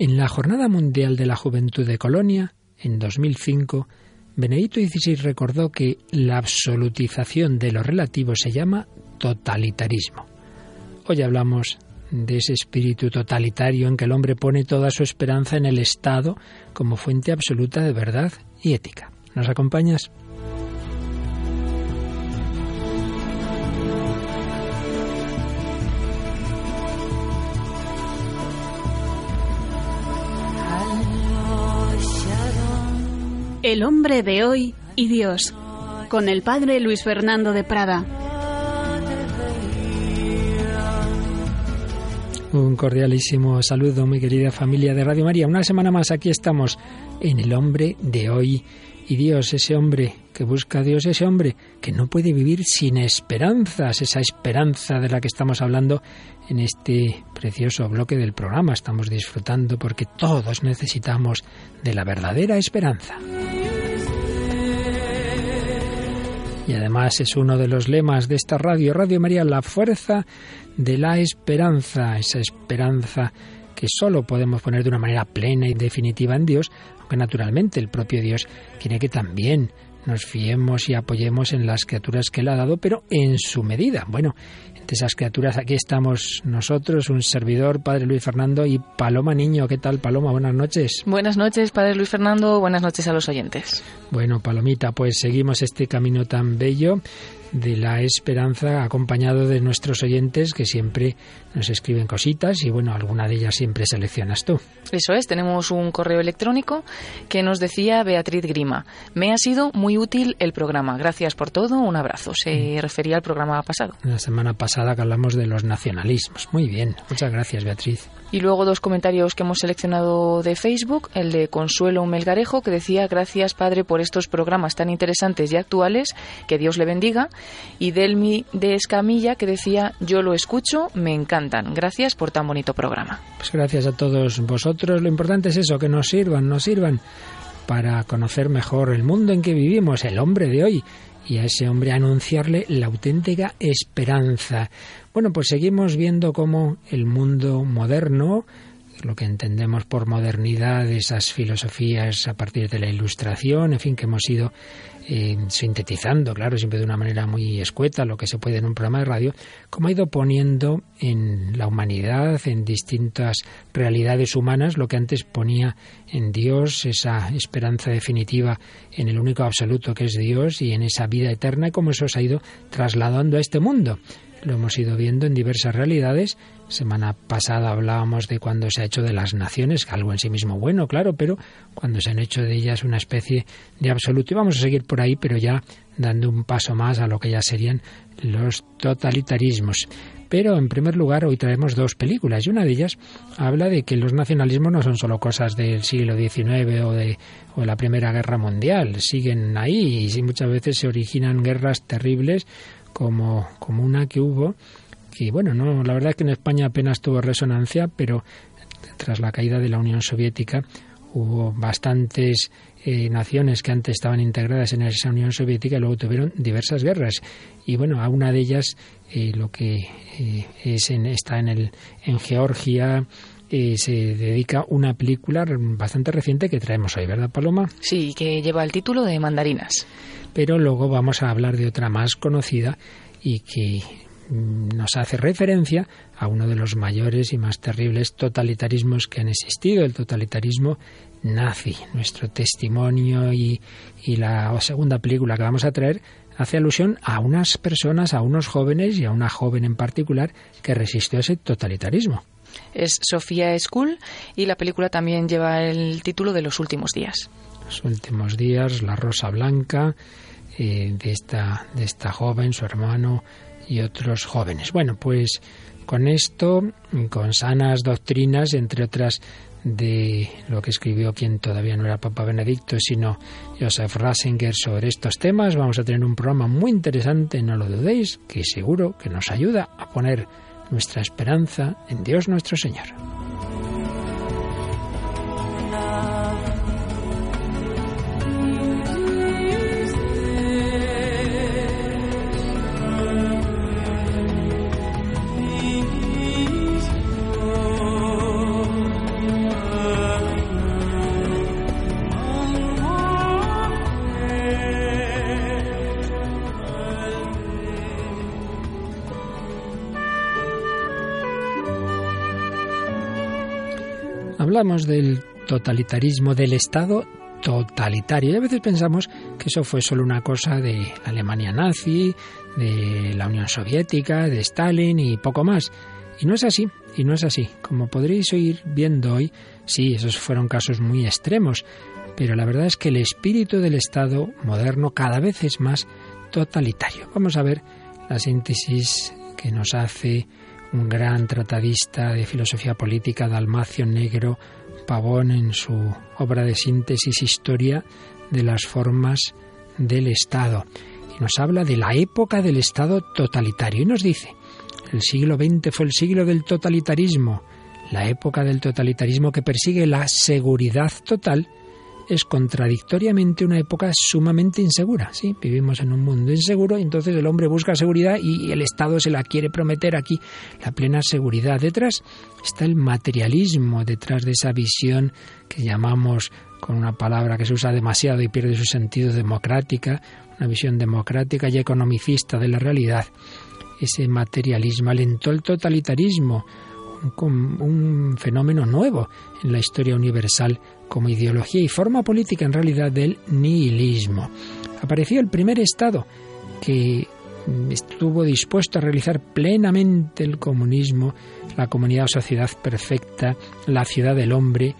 En la Jornada Mundial de la Juventud de Colonia, en 2005, Benedicto XVI recordó que la absolutización de lo relativo se llama totalitarismo. Hoy hablamos de ese espíritu totalitario en que el hombre pone toda su esperanza en el Estado como fuente absoluta de verdad y ética. ¿Nos acompañas? El hombre de hoy y Dios, con el padre Luis Fernando de Prada. Un cordialísimo saludo, mi querida familia de Radio María. Una semana más aquí estamos en El hombre de hoy y Dios, ese hombre que busca a Dios, ese hombre que no puede vivir sin esperanzas, esa esperanza de la que estamos hablando en este precioso bloque del programa. Estamos disfrutando porque todos necesitamos de la verdadera esperanza. Y además es uno de los lemas de esta radio, Radio María, la fuerza de la esperanza, esa esperanza que solo podemos poner de una manera plena y definitiva en Dios, aunque naturalmente el propio Dios quiere que también nos fiemos y apoyemos en las criaturas que Él ha dado, pero en su medida. Bueno, entre esas criaturas aquí estamos nosotros, un servidor, Padre Luis Fernando y Paloma Niño. ¿Qué tal, Paloma? Buenas noches. Buenas noches, Padre Luis Fernando. Buenas noches a los oyentes. Bueno, Palomita, pues seguimos este camino tan bello de la esperanza acompañado de nuestros oyentes que siempre nos escriben cositas y bueno, alguna de ellas siempre seleccionas tú. Eso es, tenemos un correo electrónico que nos decía Beatriz Grima. Me ha sido muy útil el programa. Gracias por todo. Un abrazo. Se mm. refería al programa pasado. La semana pasada que hablamos de los nacionalismos. Muy bien. Muchas gracias, Beatriz. Y luego dos comentarios que hemos seleccionado de Facebook, el de Consuelo Melgarejo, que decía gracias Padre por estos programas tan interesantes y actuales, que Dios le bendiga, y Delmi de Escamilla, que decía yo lo escucho, me encantan, gracias por tan bonito programa. Pues gracias a todos vosotros, lo importante es eso, que nos sirvan, nos sirvan para conocer mejor el mundo en que vivimos, el hombre de hoy, y a ese hombre anunciarle la auténtica esperanza. Bueno, pues seguimos viendo cómo el mundo moderno, lo que entendemos por modernidad, esas filosofías a partir de la ilustración, en fin, que hemos ido sintetizando, claro, siempre de una manera muy escueta, lo que se puede en un programa de radio, como ha ido poniendo en la humanidad, en distintas realidades humanas, lo que antes ponía en Dios, esa esperanza definitiva en el único absoluto que es Dios y en esa vida eterna, y cómo eso se ha ido trasladando a este mundo. Lo hemos ido viendo en diversas realidades. Semana pasada hablábamos de cuando se ha hecho de las naciones, algo en sí mismo bueno, claro, pero cuando se han hecho de ellas una especie de absoluto. Y vamos a seguir por ahí, pero ya dando un paso más a lo que ya serían los totalitarismos. Pero en primer lugar, hoy traemos dos películas y una de ellas habla de que los nacionalismos no son solo cosas del siglo XIX o de, o la Primera Guerra Mundial, siguen ahí y muchas veces se originan guerras terribles como, como una que hubo, que bueno, no, la verdad es que en España apenas tuvo resonancia, pero tras la caída de la Unión Soviética hubo bastantes eh, naciones que antes estaban integradas en esa Unión Soviética y luego tuvieron diversas guerras. Y bueno, a una de ellas, eh, lo que eh, es en, está en, el, en Georgia, se dedica una película bastante reciente que traemos hoy, ¿verdad, Paloma? Sí, que lleva el título de Mandarinas pero luego vamos a hablar de otra más conocida y que nos hace referencia a uno de los mayores y más terribles totalitarismos que han existido, el totalitarismo nazi. Nuestro testimonio y, y, la segunda película que vamos a traer hace alusión a unas personas, a unos jóvenes y a una joven en particular que resistió a ese totalitarismo. Es Sofía School y la película también lleva el título de Los últimos días los últimos días, la Rosa Blanca, eh, de, esta, de esta joven, su hermano y otros jóvenes. Bueno, pues con esto, con sanas doctrinas, entre otras de lo que escribió quien todavía no era Papa Benedicto, sino Joseph Ratzinger sobre estos temas, vamos a tener un programa muy interesante, no lo dudéis, que seguro que nos ayuda a poner nuestra esperanza en Dios nuestro Señor. Del totalitarismo del Estado totalitario y a veces pensamos que eso fue solo una cosa de Alemania nazi, de la Unión Soviética, de Stalin y poco más. Y no es así, y no es así. Como podréis oír viendo hoy, sí, esos fueron casos muy extremos, pero la verdad es que el espíritu del Estado moderno cada vez es más totalitario. Vamos a ver la síntesis que nos hace un gran tratadista de filosofía política, Dalmacio Negro Pavón, en su obra de síntesis Historia de las formas del Estado. Y nos habla de la época del Estado totalitario y nos dice, el siglo XX fue el siglo del totalitarismo, la época del totalitarismo que persigue la seguridad total es contradictoriamente una época sumamente insegura. Sí, vivimos en un mundo inseguro entonces el hombre busca seguridad y el Estado se la quiere prometer aquí la plena seguridad. Detrás está el materialismo, detrás de esa visión que llamamos con una palabra que se usa demasiado y pierde su sentido democrática, una visión democrática y economicista de la realidad. Ese materialismo alentó el totalitarismo, un, fenómeno nuevo en la historia universal como ideología y forma política en realidad del nihilismo. Apareció el primer Estado que estuvo dispuesto a realizar plenamente el comunismo, la comunidad o sociedad perfecta, la ciudad del hombre.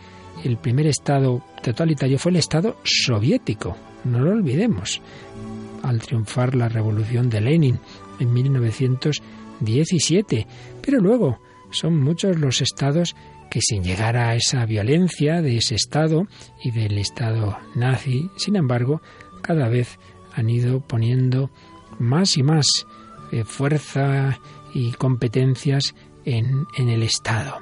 El primer Estado totalitario fue el Estado soviético, no lo olvidemos, al triunfar la revolución de Lenin en 1917. Pero luego son muchos los estados que sin llegar a esa violencia de ese Estado y del Estado nazi, sin embargo, cada vez han ido poniendo más y más eh, fuerza y competencias en, el Estado.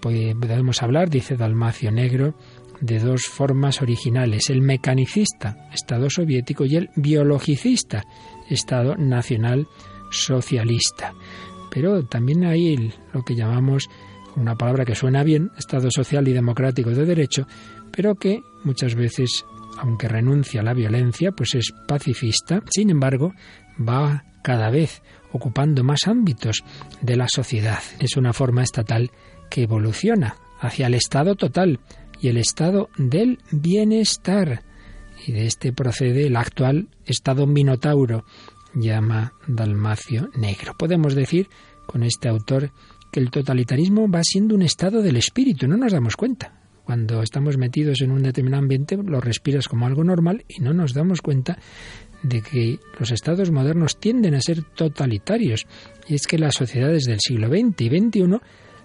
Podemos hablar, dice Dalmacio Negro, de dos formas originales, el mecanicista, Estado soviético, y el biologicista, Estado nacional socialista. Pero también hay lo que llamamos una palabra que suena bien, Estado social y democrático de derecho, pero que muchas veces, aunque renuncia a la violencia, pues es pacifista, sin embargo, va cada vez ocupando más ámbitos de la sociedad. Es una forma estatal que evoluciona hacia el Estado total y el Estado del bienestar. Y de este procede el actual Estado minotauro, llama Dalmacio Negro. Podemos decir con este autor que el totalitarismo va siendo un estado del espíritu, no nos damos cuenta. Cuando estamos metidos en un determinado ambiente lo respiras como algo normal y no nos damos cuenta de que los estados modernos tienden a ser totalitarios. Y es que las sociedades del siglo XX y XXI,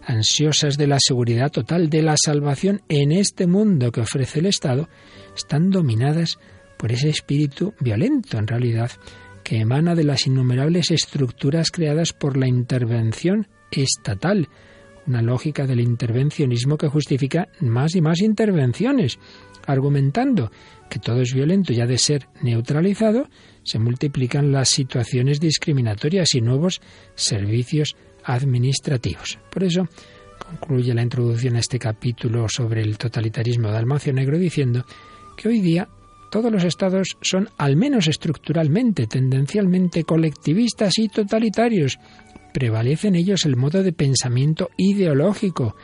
ansiosas de la seguridad total, de la salvación en este mundo que ofrece el Estado, están dominadas por ese espíritu violento, en realidad, que emana de las innumerables estructuras creadas por la intervención estatal, una lógica del intervencionismo que justifica más y más intervenciones, argumentando que todo es violento y ha de ser neutralizado, se multiplican las situaciones discriminatorias y nuevos servicios administrativos. Por eso concluye la introducción a este capítulo sobre el totalitarismo de Almacio Negro diciendo que hoy día todos los estados son, al menos estructuralmente, tendencialmente colectivistas y totalitarios, prevalece en ellos el modo de pensamiento ideológico,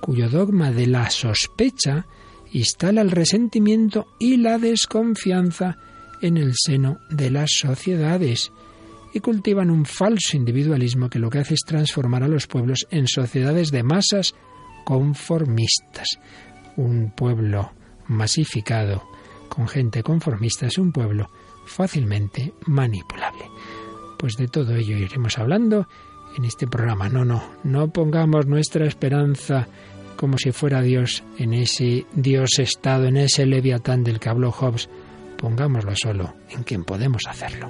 cuyo dogma de la sospecha instala el resentimiento y la desconfianza en el seno de las sociedades y cultivan un falso individualismo que lo que hace es transformar a los pueblos en sociedades de masas conformistas. Un pueblo masificado con gente conformista es un pueblo fácilmente manipulable. Pues de todo ello iremos hablando en este programa. No, no, no pongamos nuestra esperanza como si fuera Dios en ese Dios estado, en ese leviatán del que habló Hobbes. Pongámoslo solo en quien podemos hacerlo.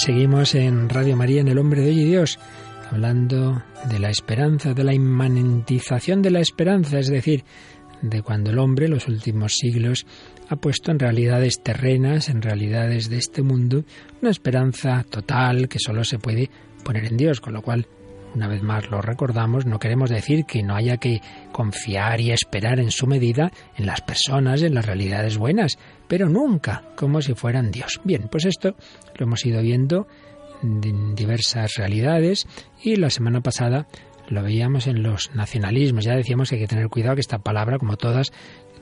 Seguimos en Radio María, en El Hombre de Hoy y Dios, hablando de la esperanza, de la inmanentización de la esperanza, es decir, de cuando el hombre, los últimos siglos, ha puesto en realidades terrenas, en realidades de este mundo, una esperanza total que solo se puede poner en Dios, con lo cual, una vez más lo recordamos, no queremos decir que no haya que confiar y esperar en su medida en las personas, en las realidades buenas, pero nunca como si fueran Dios. Bien, pues esto lo hemos ido viendo en diversas realidades y la semana pasada lo veíamos en los nacionalismos. Ya decíamos que hay que tener cuidado que esta palabra, como todas,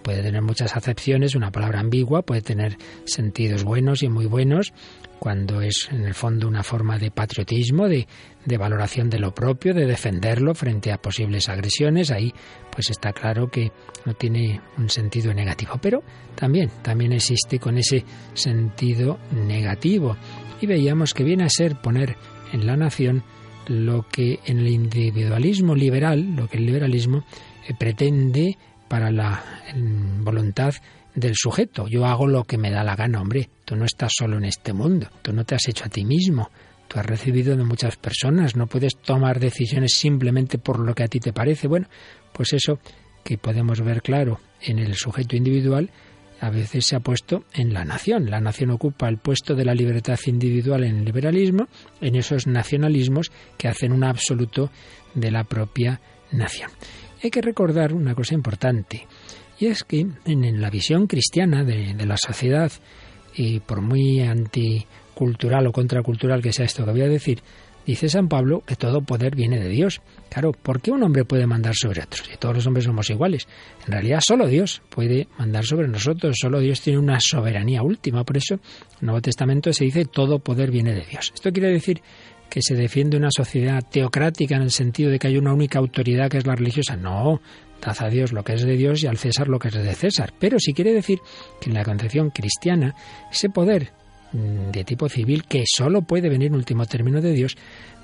puede tener muchas acepciones, una palabra ambigua, puede tener sentidos buenos y muy buenos, cuando es en el fondo una forma de patriotismo, de, de, valoración de lo propio, de defenderlo frente a posibles agresiones, ahí pues está claro que no tiene un sentido negativo, pero también, también existe con ese sentido negativo. Y veíamos que viene a ser poner en la nación lo que en el individualismo liberal, lo que el liberalismo eh, pretende para la voluntad del sujeto. Yo hago lo que me da la gana, hombre. Tú no estás solo en este mundo. Tú no te has hecho a ti mismo. Tú has recibido de muchas personas. No puedes tomar decisiones simplemente por lo que a ti te parece. Bueno, pues eso que podemos ver claro en el sujeto individual a veces se ha puesto en la nación. La nación ocupa el puesto de la libertad individual en el liberalismo, en esos nacionalismos que hacen un absoluto de la propia nación. Hay que recordar una cosa importante, y es que en, la visión cristiana de, la sociedad, y por muy anticultural o contracultural que sea esto que voy a decir, dice San Pablo que todo poder viene de Dios. Claro, ¿por qué un hombre puede mandar sobre otros? Si todos los hombres somos iguales. En realidad solo Dios puede mandar sobre nosotros, solo Dios tiene una soberanía última. Por eso en el Nuevo Testamento se dice todo poder viene de Dios. Esto quiere decir que se defiende una sociedad teocrática en el sentido de que hay una única autoridad que es la religiosa. No, dad a Dios lo que es de Dios y al César lo que es de César. Pero si quiere decir que en la concepción cristiana ese poder mm, de tipo civil que solo puede venir en último término de Dios,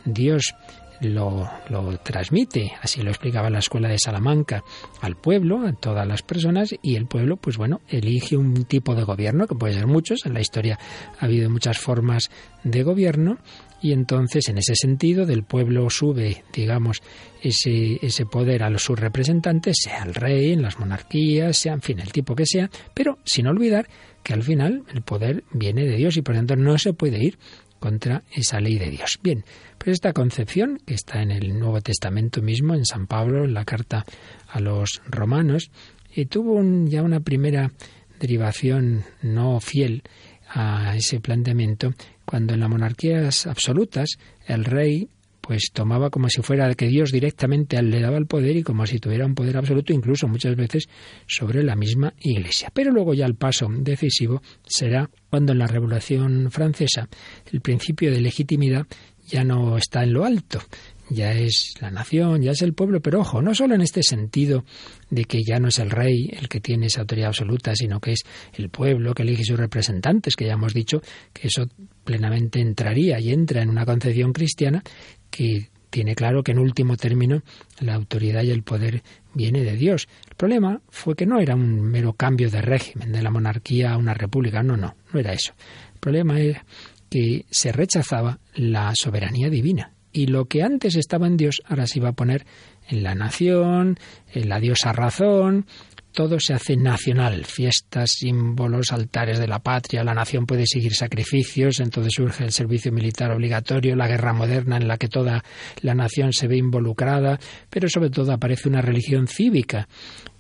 Dios lo, lo, transmite, así lo explicaba la escuela de Salamanca, al pueblo, a todas las personas, y el pueblo, pues bueno, elige un tipo de gobierno, que puede ser muchos, en la historia ha habido muchas formas de gobierno, y entonces en ese sentido del pueblo sube, digamos, ese, ese poder a los sus representantes, sea el rey, en las monarquías, sea en fin, el tipo que sea, pero sin olvidar que al final el poder viene de Dios y por tanto no se puede ir contra esa ley de Dios. Bien, pues esta concepción, que está en el Nuevo Testamento mismo, en San Pablo, en la carta a los romanos, y tuvo ya una primera derivación no fiel a ese planteamiento cuando en las monarquías absolutas el rey pues tomaba como si fuera que Dios directamente le daba el poder y como si tuviera un poder absoluto, incluso muchas veces sobre la misma Iglesia. Pero luego ya el paso decisivo será cuando en la Revolución Francesa el principio de legitimidad ya no está en lo alto, ya es la nación, ya es el pueblo, pero ojo, no solo en este sentido de que ya no es el rey el que tiene esa autoridad absoluta, sino que es el pueblo que elige sus representantes, que ya hemos dicho que eso plenamente entraría y entra en una concepción cristiana que tiene claro que en último término la autoridad y el poder viene de Dios. El problema fue que no era un mero cambio de régimen de la monarquía a una república, no, no, no era eso. El problema era que se rechazaba la soberanía divina y lo que antes estaba en Dios ahora se iba a poner en la nación, en la diosa razón, todo se hace nacional, fiestas, símbolos, altares de la patria, la nación puede seguir sacrificios, entonces surge el servicio militar obligatorio, la guerra moderna en la que toda la nación se ve involucrada, pero sobre todo aparece una religión cívica.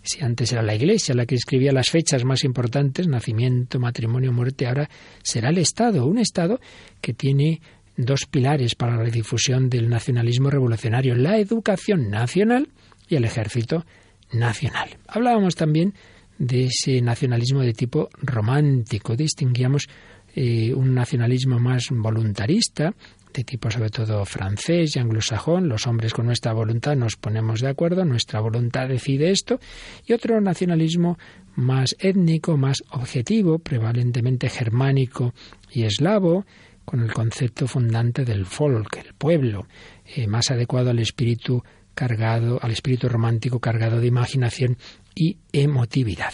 Si antes era la Iglesia la que escribía las fechas más importantes, nacimiento, matrimonio, muerte, ahora será el Estado, un Estado que tiene dos pilares para la difusión del nacionalismo revolucionario, la educación nacional y el ejército nacional. Hablábamos también de ese nacionalismo de tipo romántico, distinguíamos eh, un nacionalismo más voluntarista, de tipo sobre todo francés y anglosajón, los hombres con nuestra voluntad nos ponemos de acuerdo, nuestra voluntad decide esto, y otro nacionalismo más étnico, más objetivo, prevalentemente germánico y eslavo, con el concepto fundante del folk, el pueblo, eh, más adecuado al espíritu cargado, al espíritu romántico cargado de imaginación y emotividad.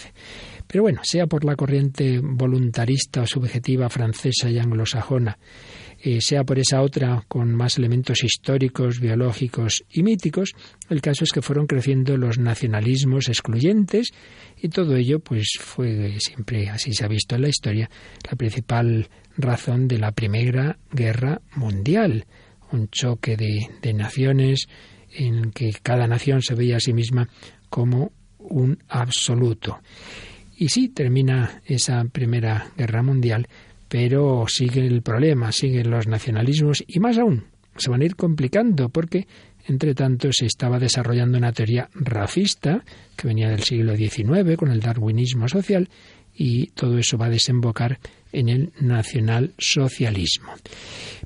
Pero bueno, sea por la corriente voluntarista o subjetiva francesa y anglosajona, eh, sea por esa otra con más elementos históricos, biológicos y míticos, el caso es que fueron creciendo los nacionalismos excluyentes y todo ello pues fue siempre así se ha visto en la historia la principal razón de la Primera Guerra Mundial, un choque de, de naciones en que cada nación se veía a sí misma como un absoluto. Y sí, termina esa Primera Guerra Mundial, pero sigue el problema, siguen los nacionalismos y más aún, se van a ir complicando porque, entre tanto, se estaba desarrollando una teoría racista que venía del siglo XIX con el darwinismo social y todo eso va a desembocar en el nacionalsocialismo.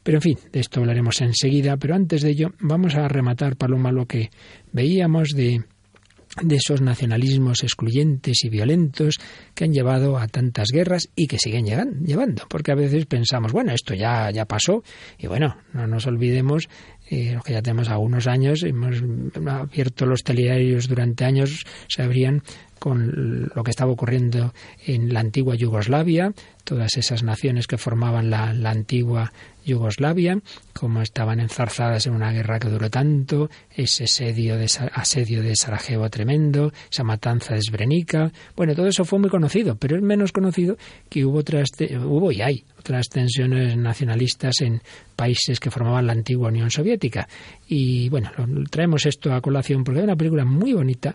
Pero en fin, de esto hablaremos enseguida, pero antes de ello vamos a rematar, Paloma, lo que veíamos de de esos nacionalismos excluyentes y violentos que han llevado a tantas guerras y que siguen llevando, porque a veces pensamos, bueno, esto ya, ya pasó, y bueno, no nos olvidemos, eh, que ya tenemos algunos años, hemos abierto los telediarios durante años, se abrían con lo que estaba ocurriendo en la antigua Yugoslavia, todas esas naciones que formaban la, antigua Yugoslavia, como estaban enzarzadas en una guerra que duró tanto, ese asedio de, asedio de Sarajevo tremendo, esa matanza de Srebrenica. Bueno, todo eso fue muy conocido, pero es menos conocido que hubo otras, hubo y hay otras tensiones nacionalistas en países que formaban la antigua Unión Soviética. Y bueno, traemos esto a colación porque hay una película muy bonita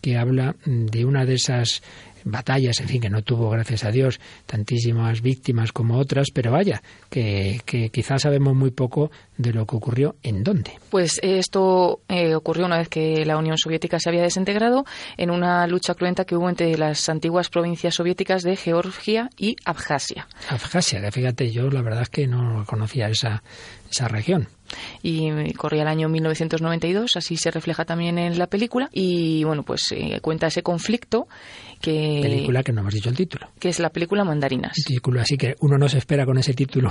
que habla de una de esas batallas, en fin, que no tuvo, gracias a Dios, tantísimas víctimas como otras, pero vaya, que, que quizás sabemos muy poco de lo que ocurrió en dónde. Pues esto eh, ocurrió una vez que la Unión Soviética se había desintegrado en una lucha cruenta que hubo entre las antiguas provincias soviéticas de Georgia y Abjasia. Abjasia, que fíjate, yo la verdad es que no conocía esa, esa región y corría el año 1992, así se refleja también en la película y bueno, pues eh, cuenta ese conflicto que película que no hemos dicho el título. Que es la película Mandarinas. título, así que uno no se espera con ese título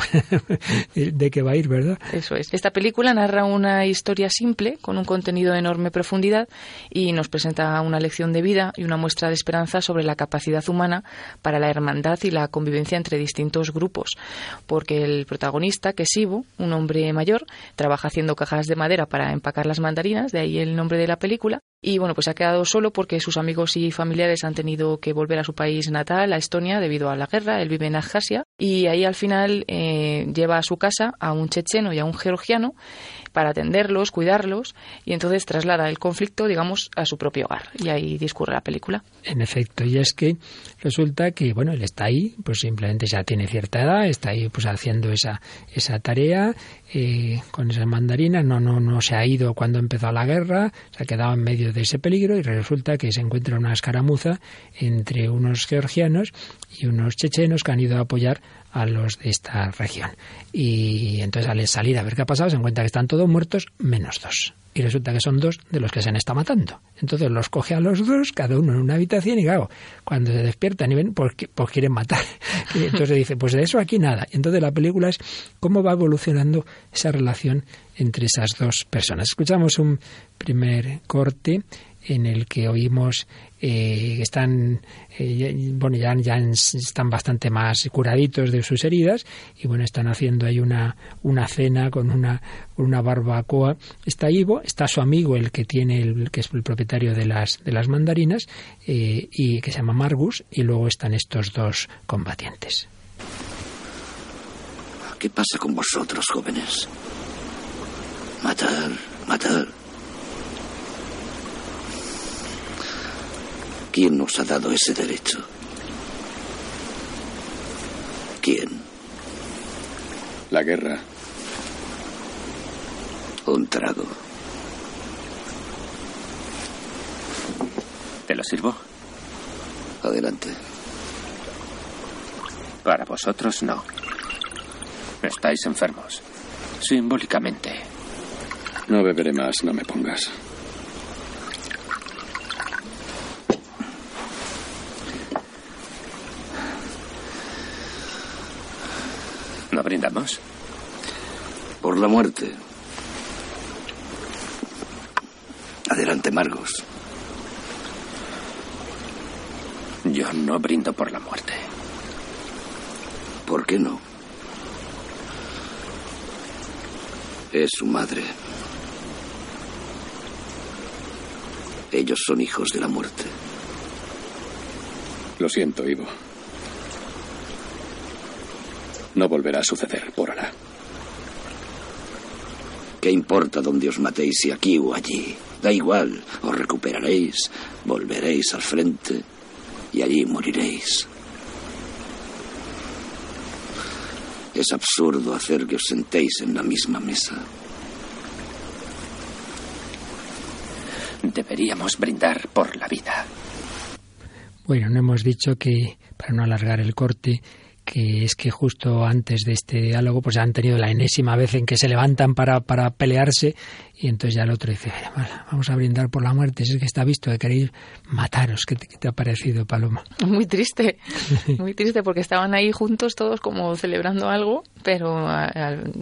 de que va a ir, ¿verdad? Eso es. Esta película narra una historia simple con un contenido de enorme profundidad y nos presenta una lección de vida y una muestra de esperanza sobre la capacidad humana para la hermandad y la convivencia entre distintos grupos, porque el protagonista, que es Ivo, un hombre mayor, trabaja haciendo cajas de madera para empacar las mandarinas, de ahí el nombre de la película, y bueno, pues ha quedado solo porque sus amigos y familiares han tenido que volver a su país natal, a Estonia, debido a la guerra. Él vive en Abjasia y ahí al final eh, lleva a su casa a un checheno y a un georgiano para atenderlos, cuidarlos y entonces traslada el conflicto, digamos, a su propio hogar. Y ahí discurre la película. En efecto, y es que resulta que, bueno, él está ahí, pues simplemente ya tiene cierta edad, está ahí pues haciendo esa, esa tarea eh, con esa mandarina, no, no, no se ha ido cuando empezó la guerra, se ha quedado en medio de ese peligro y resulta que se encuentra una escaramuza entre unos georgianos y unos chechenos que han ido a apoyar a los de esta región. Y entonces al salir a ver qué ha pasado se encuentra que están todos muertos menos dos. Y resulta que son dos de los que se han estado matando. Entonces los coge a los dos, cada uno en una habitación, y claro, cuando se despiertan y ven, pues, pues quieren matar. Entonces dice, pues de eso aquí nada. Entonces la película es cómo va evolucionando esa relación entre esas dos personas. Escuchamos un primer corte en el que oímos eh, están eh, bueno ya, ya están bastante más curaditos de sus heridas y bueno están haciendo ahí una, una cena con una una barbacoa está Ivo está su amigo el que tiene el que es el propietario de las de las mandarinas eh, y que se llama Margus y luego están estos dos combatientes ¿Qué pasa con vosotros, jóvenes? Matar, matar. ¿Quién nos ha dado ese derecho? ¿Quién? La guerra. Un trago. ¿Te lo sirvo? Adelante. Para vosotros no. Estáis enfermos. Simbólicamente. No beberé más, no me pongas. ¿No brindamos? Por la muerte. Adelante, Margos. Yo no brindo por la muerte. ¿Por qué no? Es su madre. Ellos son hijos de la muerte. Lo siento, Ivo. No volverá a suceder por ahora. ¿Qué importa dónde os matéis, si aquí o allí? Da igual, os recuperaréis, volveréis al frente y allí moriréis. Es absurdo hacer que os sentéis en la misma mesa. Deberíamos brindar por la vida. Bueno, no hemos dicho que, para no alargar el corte, que es que justo antes de este diálogo pues han tenido la enésima vez en que se levantan para, para pelearse y entonces ya el otro dice, vamos a brindar por la muerte, si es que está visto que queréis mataros, ¿qué te, ha parecido, Paloma? Muy triste, muy triste porque estaban ahí juntos todos como celebrando algo, pero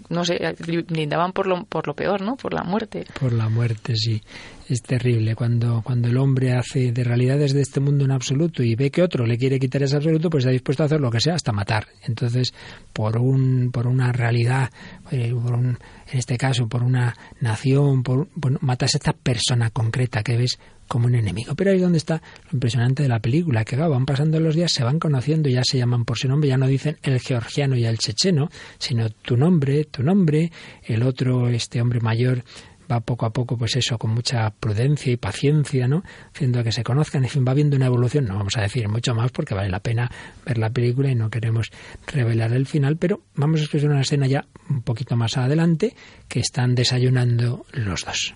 no sé, brindaban por lo, por lo peor, ¿no? Por la muerte. Por la muerte, sí es terrible cuando, cuando el hombre hace de realidades de este mundo un absoluto y ve que otro le quiere quitar ese absoluto, pues está dispuesto a hacer lo que sea, hasta matar. Entonces, por un, por una realidad, eh, por un, en este caso, por una nación, por, bueno, matas a esta persona concreta que ves como un enemigo. Pero ahí es donde está lo impresionante de la película, que van pasando los días, se van conociendo, ya se llaman por su nombre, ya no dicen el georgiano y el checheno, sino tu nombre, tu nombre, el otro, este hombre mayor, va poco a poco, pues eso, con mucha prudencia y paciencia, ¿no? Haciendo que se conozcan, en fin, va viendo una evolución. No vamos a decir mucho más porque vale la pena ver la película y no queremos revelar el final, pero vamos a escuchar una escena ya un poquito más adelante que están desayunando los dos.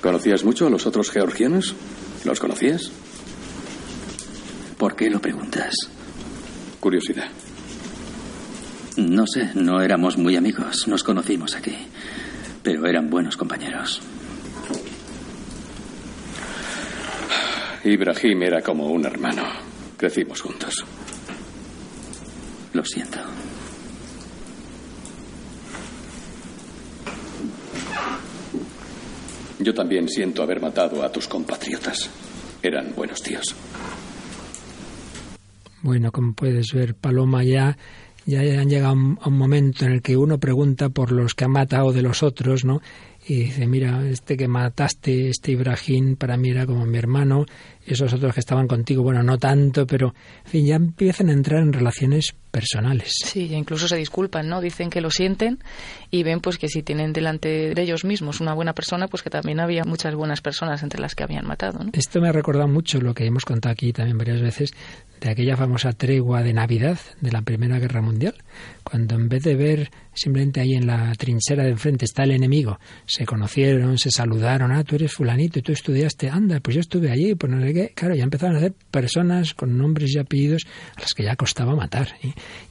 ¿Conocías mucho a los otros georgianos? ¿Los conocías? ¿Por qué lo preguntas? Curiosidad. No sé, no éramos muy amigos. Nos conocimos aquí pero eran buenos compañeros. Ibrahim era como un hermano. Crecimos juntos. Lo siento. Yo también siento haber matado a tus compatriotas. Eran buenos tíos. Bueno, como puedes ver, Paloma ya ya han llegado a un momento en el que uno pregunta por los que han matado de los otros, ¿no? Y dice, mira, este que mataste, este Ibrahim, para mí era como mi hermano, esos otros que estaban contigo, bueno, no tanto, pero, en fin, ya empiezan a entrar en relaciones personales. Sí, incluso se disculpan, ¿no? Dicen que lo sienten y ven pues que si tienen delante de ellos mismos una buena persona, pues que también había muchas buenas personas entre las que habían matado, ¿no? Esto me ha recordado mucho lo que hemos contado aquí también varias veces de aquella famosa tregua de Navidad de la Primera Guerra Mundial, cuando en vez de ver simplemente ahí en la trinchera de enfrente está el enemigo, se conocieron, se saludaron, ah, tú eres fulanito y tú estudiaste, anda, pues yo estuve allí, pues no sé qué, claro, ya empezaron a hacer personas con nombres y apellidos a las que ya costaba matar.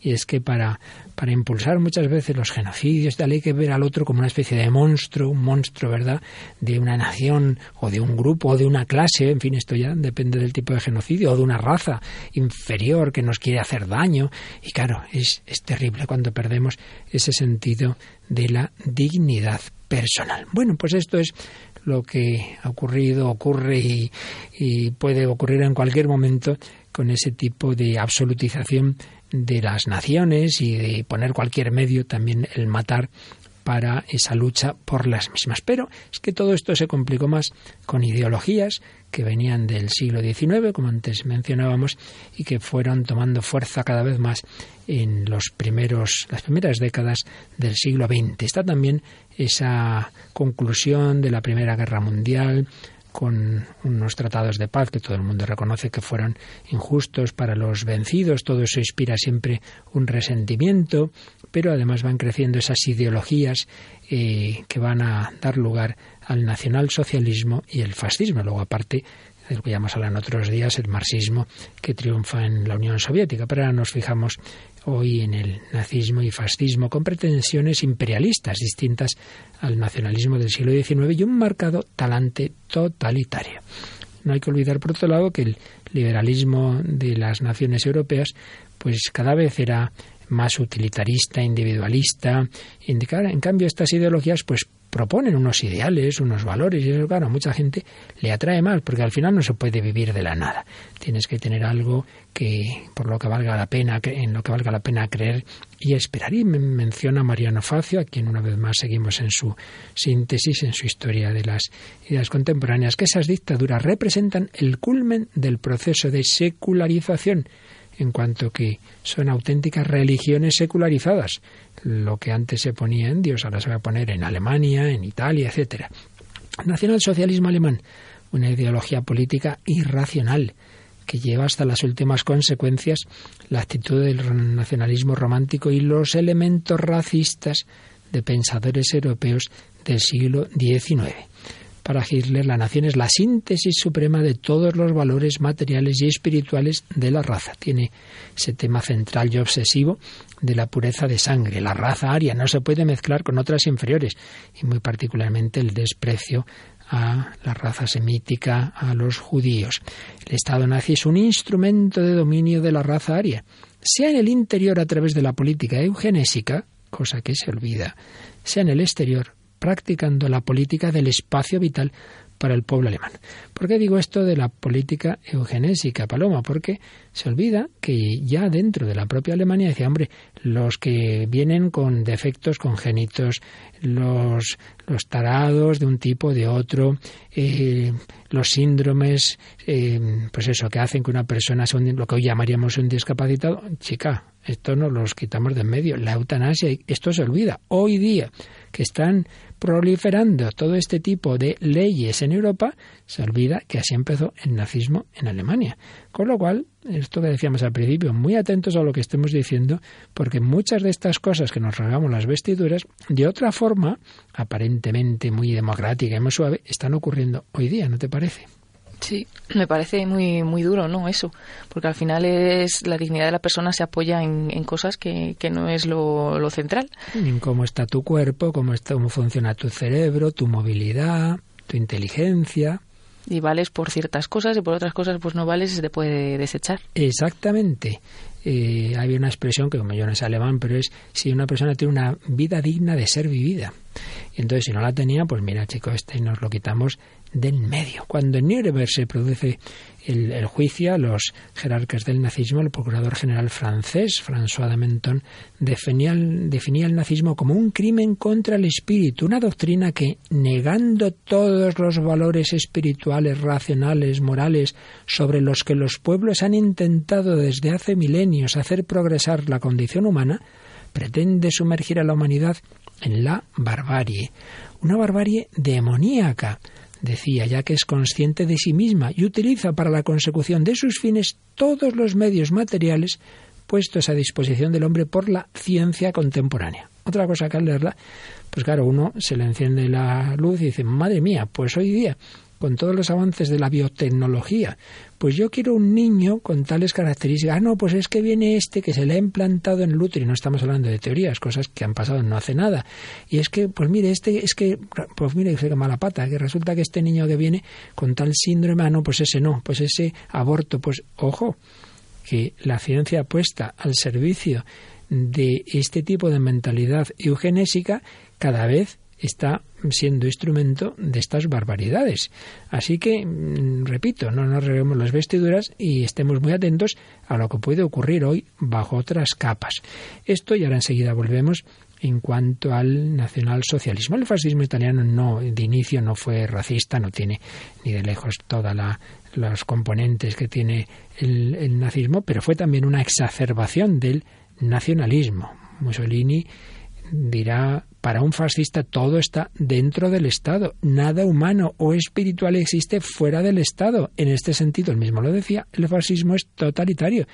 Y es que para, para impulsar muchas veces los genocidios, tal, hay que ver al otro como una especie de monstruo, un monstruo, ¿verdad?, de una nación o de un grupo o de una clase, en fin, esto ya depende del tipo de genocidio, o de una raza inferior que nos quiere hacer daño. Y claro, es, es terrible cuando perdemos ese sentido de la dignidad personal. Bueno, pues esto es lo que ha ocurrido, ocurre y, puede ocurrir en cualquier momento con ese tipo de absolutización de las naciones y de poner cualquier medio, también el matar para esa lucha por las mismas. Pero es que todo esto se complicó más con ideologías que venían del siglo XIX, como antes mencionábamos, y que fueron tomando fuerza cada vez más en los primeros, las primeras décadas del siglo XX. Está también esa conclusión de la Primera Guerra Mundial, con unos tratados de paz que todo el mundo reconoce que fueron injustos para los vencidos. Todo eso inspira siempre un resentimiento, pero además van creciendo esas ideologías eh, que van a dar lugar al nacionalsocialismo y el fascismo. Luego, aparte, de lo que ya más hablan otros días, el marxismo que triunfa en la Unión Soviética. Pero ahora nos fijamos hoy en el nazismo y fascismo con pretensiones imperialistas distintas al nacionalismo del siglo XIX y un marcado talante totalitario. No hay que olvidar, por otro lado, que el liberalismo de las naciones europeas, pues cada vez era más utilitarista, individualista. En cambio, estas ideologías, pues proponen unos ideales, unos valores, y eso, claro, a mucha gente le atrae más, porque al final no se puede vivir de la nada. Tienes que tener algo que, por lo que valga la pena, en lo que valga la pena creer y esperar. Y menciona Mariano Facio, a quien una vez más seguimos en su síntesis, en su historia de las ideas contemporáneas, que esas dictaduras representan el culmen del proceso de secularización en cuanto que son auténticas religiones secularizadas. Lo que antes se ponía en Dios, ahora se va a poner en Alemania, en Italia, etcétera. Nacionalsocialismo alemán, una ideología política irracional que lleva hasta las últimas consecuencias la actitud del nacionalismo romántico y los elementos racistas de pensadores europeos del siglo XIX. Para Hitler, la nación es la síntesis suprema de todos los valores materiales y espirituales de la raza. Tiene ese tema central y obsesivo de la pureza de sangre. La raza aria no se puede mezclar con otras inferiores y muy particularmente el desprecio a la raza semítica, a los judíos. El Estado nazi es un instrumento de dominio de la raza aria, sea en el interior a través de la política eugenésica, cosa que se olvida, sea en el exterior practicando la política del espacio vital para el pueblo alemán. ¿Por qué digo esto de la política eugenésica, Paloma? Porque se olvida que ya dentro de la propia Alemania decía, hombre, los que vienen con defectos congénitos, los, los tarados de un tipo de otro, eh, los síndromes, eh, pues eso, que hacen que una persona sea lo que hoy llamaríamos un discapacitado, chica, esto no los quitamos de en medio. La eutanasia, esto se olvida. Hoy día que están proliferando todo este tipo de leyes en Europa, se olvida que así empezó el nazismo en Alemania. Con lo cual, esto que decíamos al principio, muy atentos a lo que estemos diciendo, porque muchas de estas cosas que nos regamos las vestiduras, de otra forma, aparentemente muy democrática y muy suave, están ocurriendo hoy día, ¿no te parece? Sí, me parece muy muy duro, ¿no? Eso, porque al final es la dignidad de la persona se apoya en, cosas que, que, no es lo, lo, central. En cómo está tu cuerpo, cómo, está, cómo funciona tu cerebro, tu movilidad, tu inteligencia. Y vales por ciertas cosas y por otras cosas pues no vales y se te puede desechar. Exactamente. Eh, había una expresión que como yo no es alemán, pero es si una persona tiene una vida digna de ser vivida. Y entonces si no la tenía, pues mira chico, este nos lo quitamos del medio. Cuando en Nuremberg se produce el, juicio a los jerarcas del nazismo, el procurador general francés, François de Menton, definía el nazismo como un crimen contra el espíritu, una doctrina que, negando todos los valores espirituales, racionales, morales, sobre los que los pueblos han intentado desde hace milenios hacer progresar la condición humana, pretende sumergir a la humanidad en la barbarie, una barbarie demoníaca, decía, ya que es consciente de sí misma y utiliza para la consecución de sus fines todos los medios materiales puestos a disposición del hombre por la ciencia contemporánea. Otra cosa que al leerla, pues claro, uno se le enciende la luz y dice, madre mía, pues hoy día con todos los avances de la biotecnología. Pues yo quiero un niño con tales características. Ah, no, pues es que viene este que se le ha implantado en el útero y no estamos hablando de teorías, cosas que han pasado no hace nada. Y es que, pues mire, este es que, pues mire, que mala pata, que resulta que este niño que viene con tal síndrome, ah, no, pues ese no, pues ese aborto, pues ojo, que la ciencia puesta al servicio de este tipo de mentalidad eugenésica cada vez está siendo instrumento de estas barbaridades. Así que, mm, repito, no nos reguemos las vestiduras y estemos muy atentos a lo que puede ocurrir hoy bajo otras capas. Esto y ahora enseguida volvemos en cuanto al nacionalsocialismo. El fascismo italiano no de inicio no fue racista, no tiene ni de lejos todas los componentes que tiene el nazismo, pero fue también una exacerbación del nacionalismo. Mussolini dirá para un fascista todo está dentro del Estado. Nada humano o espiritual existe fuera del Estado. En este sentido, él mismo lo decía, el fascismo es totalitario.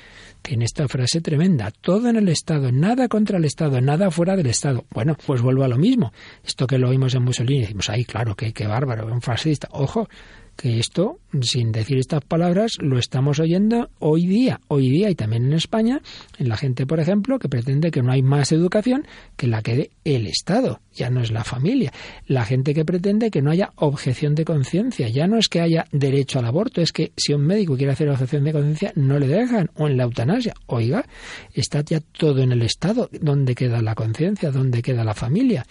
Tiene esta frase tremenda. Todo en el Estado, nada contra el Estado, nada fuera del Estado. Bueno, pues vuelvo a lo mismo. Esto que lo oímos en Mussolini, decimos, ay, claro, qué, qué bárbaro, un fascista. Ojo, que esto, sin decir estas palabras, lo estamos oyendo hoy día, hoy día y también en España, en la gente, por ejemplo, que pretende que no hay más educación que la que dé el Estado, ya no es la familia. La gente que pretende que no haya objeción de conciencia, ya no es que haya derecho al aborto, es que si un médico quiere hacer objeción de conciencia, no le dejan, o en la eutanasia. Oiga, está ya todo en el Estado, ¿dónde queda la conciencia? ¿Dónde queda la familia?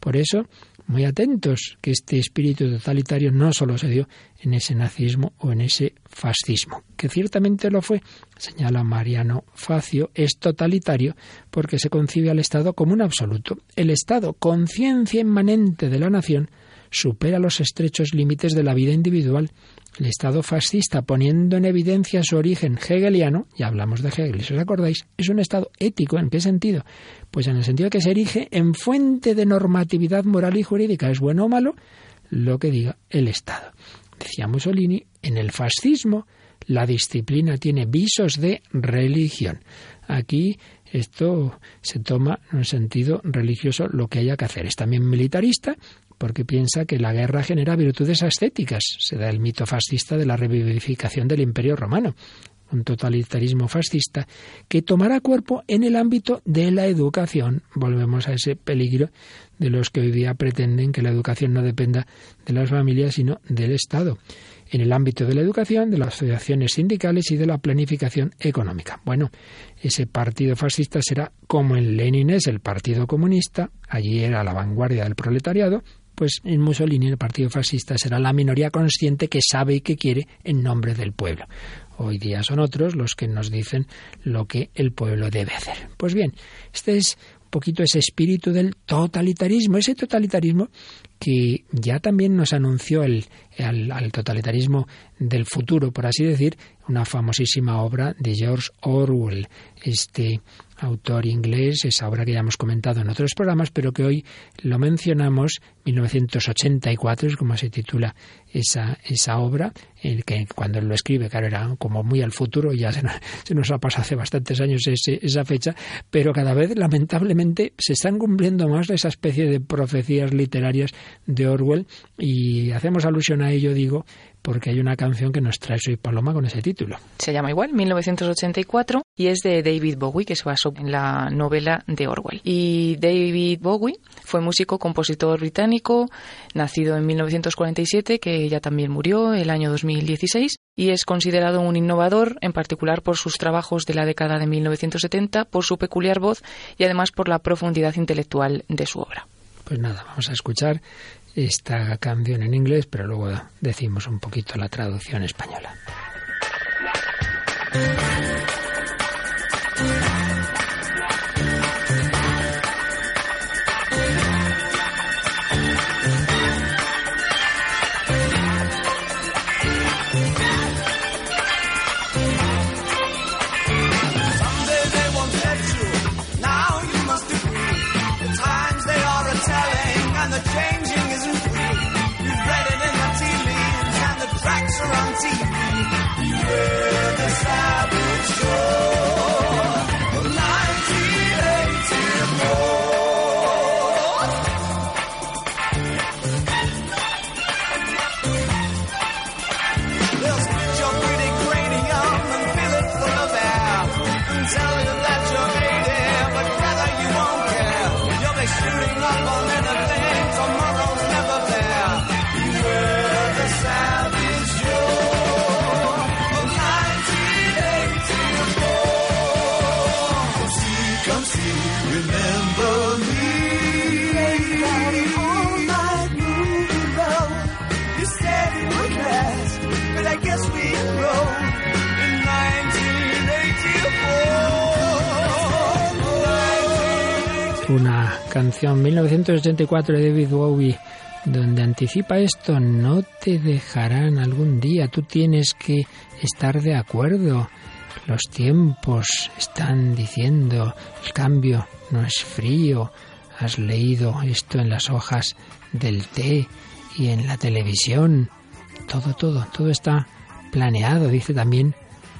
Por eso, muy atentos que este espíritu totalitario no solo se dio en ese nazismo o en ese fascismo, que ciertamente lo fue, señala Mariano Facio, es totalitario porque se concibe al Estado como un absoluto. El Estado, conciencia inmanente de la nación, supera los estrechos límites de la vida individual. El Estado fascista, poniendo en evidencia su origen hegeliano, ya hablamos de Hegel, si os acordáis, es un Estado ético. ¿En qué sentido? Pues en el sentido de que se erige en fuente de normatividad moral y jurídica. ¿Es bueno o malo? Lo que diga el Estado. Decía Mussolini, en el fascismo la disciplina tiene visos de religión. Aquí esto se toma en un sentido religioso lo que haya que hacer. Es también militarista porque piensa que la guerra genera virtudes ascéticas. Se da el mito fascista de la revivificación del Imperio Romano, un totalitarismo fascista que tomará cuerpo en el ámbito de la educación. Volvemos a ese peligro de los que hoy día pretenden que la educación no dependa de las familias, sino del Estado. En el ámbito de la educación, de las asociaciones sindicales y de la planificación económica. Bueno, ese partido fascista será como en Lenin es el Partido Comunista, allí era la vanguardia del proletariado, pues en Mussolini el partido fascista será la minoría consciente que sabe y que quiere en nombre del pueblo. Hoy día son otros los que nos dicen lo que el pueblo debe hacer. Pues bien, este es un poquito ese espíritu del totalitarismo, ese totalitarismo que ya también nos anunció el, al, totalitarismo del futuro, por así decir, una famosísima obra de George Orwell, este autor inglés, esa obra que ya hemos comentado en otros programas, pero que hoy lo mencionamos, 1984 es como se titula esa, esa obra, el que cuando lo escribe, claro, era como muy al futuro, ya se nos, ha pasado hace bastantes años esa fecha, pero cada vez lamentablemente se están cumpliendo más esa especie de profecías literarias de Orwell y hacemos alusión a ello, digo, porque hay una canción que nos trae Soy Paloma con ese título. Se llama igual, 1984, y es de David Bowie, que se basó en la novela de Orwell. Y David Bowie fue músico, compositor británico, nacido en 1947, que ya también murió el año 2016, y es considerado un innovador, en particular por sus trabajos de la década de 1970, por su peculiar voz y además por la profundidad intelectual de su obra. Pues nada, vamos a escuchar esta canción en inglés, pero luego decimos un poquito la traducción española. Canción 1984 de David Bowie donde anticipa esto, no te dejarán algún día, tú tienes que estar de acuerdo. Los tiempos están diciendo, el cambio no es frío, has leído esto en las hojas del té y en la televisión, todo, todo, todo está planeado, dice también,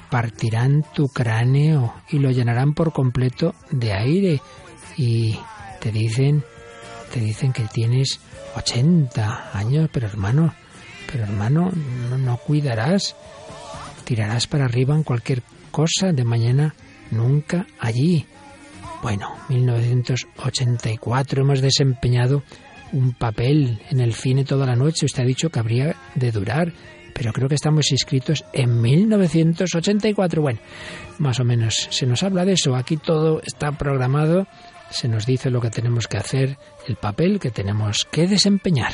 partirán tu cráneo y lo llenarán por completo de aire y te dicen, te dicen que tienes 80 años, pero hermano, pero hermano, no, no cuidarás, tirarás para arriba en cualquier cosa de mañana, nunca allí. Bueno, 1984 hemos desempeñado un papel en el cine toda la noche. Usted ha dicho que habría de durar, pero creo que estamos inscritos en 1984. Bueno, más o menos se nos habla de eso. Aquí todo está programado, se nos dice lo que tenemos que hacer, el papel que tenemos que desempeñar.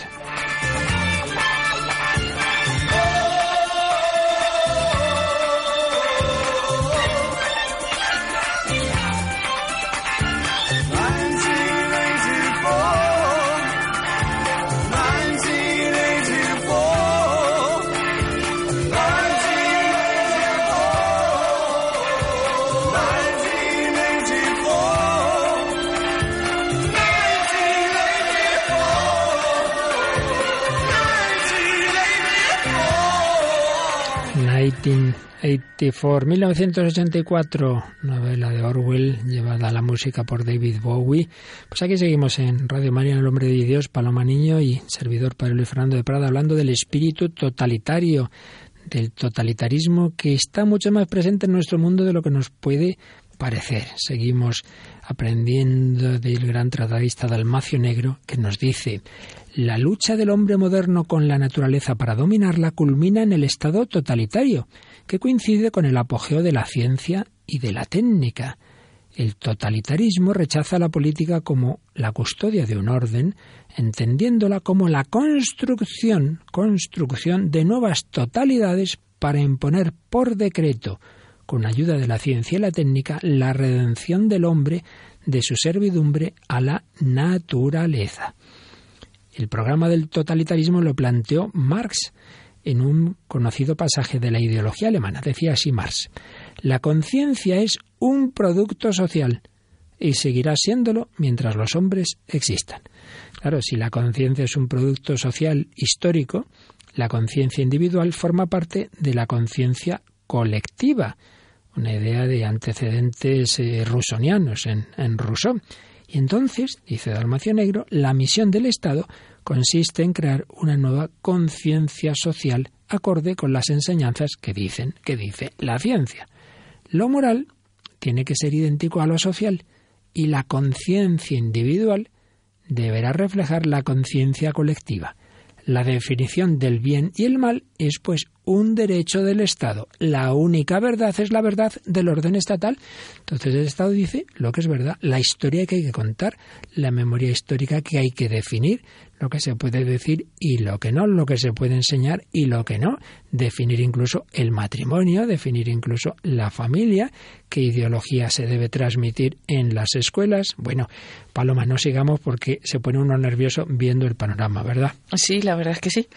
1984, 1984, novela de Orwell, llevada a la música por David Bowie. Pues aquí seguimos en Radio María, el hombre de Dios, Paloma Niño y servidor Padre Luis Fernando de Prada, hablando del espíritu totalitario, del totalitarismo que está mucho más presente en nuestro mundo de lo que nos puede parecer. Seguimos aprendiendo del gran tratadista Dalmacio Negro que nos dice la lucha del hombre moderno con la naturaleza para dominarla culmina en el estado totalitario, que coincide con el apogeo de la ciencia y de la técnica. El totalitarismo rechaza la política como la custodia de un orden, entendiéndola como la construcción, construcción de nuevas totalidades para imponer por decreto, con ayuda de la ciencia y la técnica, la redención del hombre de su servidumbre a la naturaleza. El programa del totalitarismo lo planteó Marx en un conocido pasaje de la ideología alemana. Decía así Marx, la conciencia es un producto social y seguirá siéndolo mientras los hombres existan. Claro, si la conciencia es un producto social histórico, la conciencia individual forma parte de la conciencia colectiva, una idea de antecedentes eh, rusonianos en, en Rousseau. Y entonces, dice Dalmacio Negro, la misión del Estado consiste en crear una nueva conciencia social acorde con las enseñanzas que dicen que dice la ciencia. Lo moral tiene que ser idéntico a lo social y la conciencia individual deberá reflejar la conciencia colectiva. La definición del bien y el mal es pues un derecho del Estado. La única verdad es la verdad del orden estatal. Entonces el Estado dice lo que es verdad, la historia que hay que contar, la memoria histórica que hay que definir, lo que se puede decir y lo que no, lo que se puede enseñar y lo que no, definir incluso el matrimonio, definir incluso la familia, qué ideología se debe transmitir en las escuelas. Bueno, Paloma, no sigamos porque se pone uno nervioso viendo el panorama, ¿verdad? Sí, la verdad es que sí.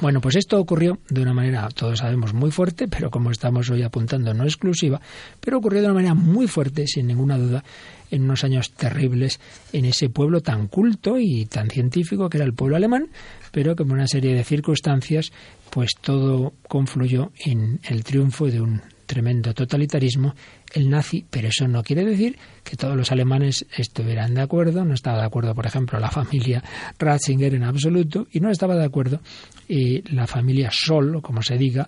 Bueno, pues esto ocurrió de una manera, todos sabemos, muy fuerte, pero como estamos hoy apuntando, no exclusiva, pero ocurrió de una manera muy fuerte, sin ninguna duda, en unos años terribles en ese pueblo tan culto y tan científico que era el pueblo alemán, pero como una serie de circunstancias, pues todo confluyó en el triunfo de un tremendo totalitarismo, el nazi, pero eso no quiere decir que todos los alemanes estuvieran de acuerdo, no estaba de acuerdo, por ejemplo, la familia Ratzinger en absoluto, y no estaba de acuerdo la familia Sol, o como se diga,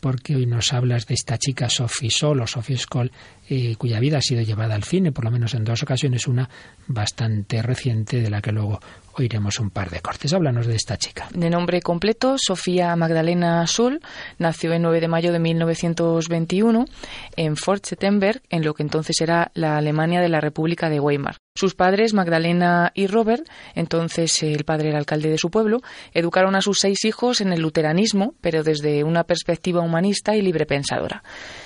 porque hoy nos hablas de esta chica Sophie Sol o Sophie Scholl, eh, cuya vida ha sido llevada al cine, por lo menos en dos ocasiones, una bastante reciente de la que luego oiremos un par de cortes. Háblanos de esta chica. De nombre completo, Sofía Magdalena Sul, nació el 9 de mayo de 1921 en Fort Settenberg, en lo que entonces era la Alemania de la República de Weimar. Sus padres, Magdalena y Robert, entonces el padre era alcalde de su pueblo, educaron a sus seis hijos en el luteranismo, pero desde una perspectiva humanista y librepensadora.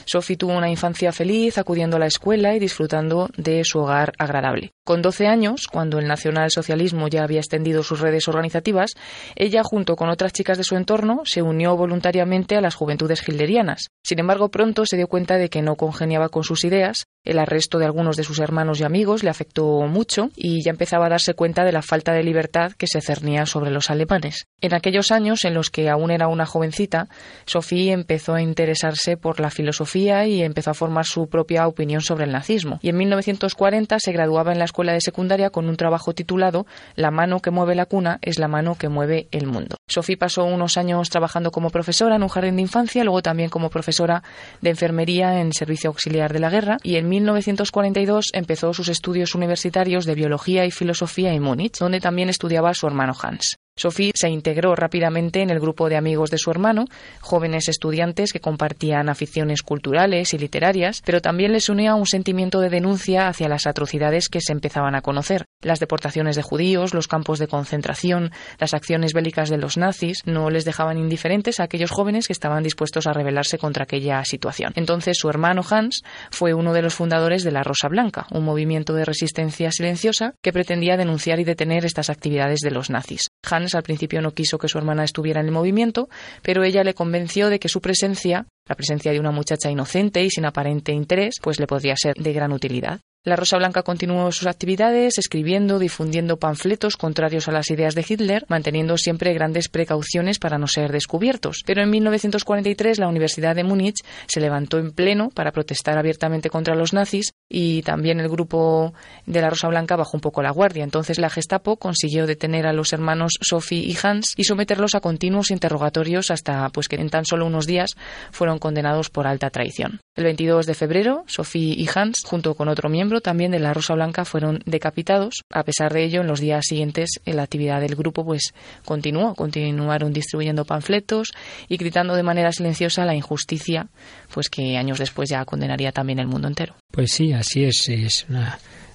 Sophie tuvo una infancia feliz, acudiendo a la escuela y disfrutando de su hogar agradable. Con 12 años, cuando el nacionalsocialismo ya había extendido sus redes organizativas, ella, junto con otras chicas de su entorno, se unió voluntariamente a las juventudes hilderianas. Sin embargo, pronto se dio cuenta de que no congeniaba con sus ideas, el arresto de algunos de sus hermanos y amigos le afectó mucho y ya empezaba a darse cuenta de la falta de libertad que se cernía sobre los alemanes. En aquellos años en los que aún era una jovencita, Sophie empezó a interesarse por la filosofía y empezó a formar su propia opinión sobre el nazismo. Y en 1940 se graduaba en la escuela de secundaria con un trabajo titulado La mano que mueve la cuna es la mano que mueve el mundo. Sophie pasó unos años trabajando como profesora en un jardín de infancia, luego también como profesora de enfermería en servicio auxiliar de la guerra y en 1942 empezó sus estudios universitarios de biología y filosofía en Múnich, donde también estudiaba su hermano Hans. Sophie se integró rápidamente en el grupo de amigos de su hermano, jóvenes estudiantes que compartían aficiones culturales y literarias, pero también les unía un sentimiento de denuncia hacia las atrocidades que se empezaban a conocer. Las deportaciones de judíos, los campos de concentración, las acciones bélicas de los nazis no les dejaban indiferentes a aquellos jóvenes que estaban dispuestos a rebelarse contra aquella situación. Entonces su hermano Hans fue uno de los fundadores de la Rosa Blanca, un movimiento de resistencia silenciosa que pretendía denunciar y detener estas actividades de los nazis. Al principio no quiso que su hermana estuviera en el movimiento, pero ella le convenció de que su presencia, la presencia de una muchacha inocente y sin aparente interés, pues le podría ser de gran utilidad. La Rosa Blanca continuó sus actividades, escribiendo, difundiendo panfletos contrarios a las ideas de Hitler, manteniendo siempre grandes precauciones para no ser descubiertos. Pero en 1943 la Universidad de Múnich se levantó en pleno para protestar abiertamente contra los nazis y también el grupo de la Rosa Blanca bajó un poco la guardia. Entonces la Gestapo consiguió detener a los hermanos Sophie y Hans y someterlos a continuos interrogatorios hasta pues que en tan solo unos días fueron condenados por alta traición. El 22 de febrero, Sophie y Hans, junto con otro miembro, también de la Rosa Blanca fueron decapitados. A pesar de ello, en los días siguientes la actividad del grupo pues continuó, continuaron distribuyendo panfletos y gritando de manera silenciosa la injusticia, pues que años después ya condenaría también el mundo entero. Pues sí, así es, es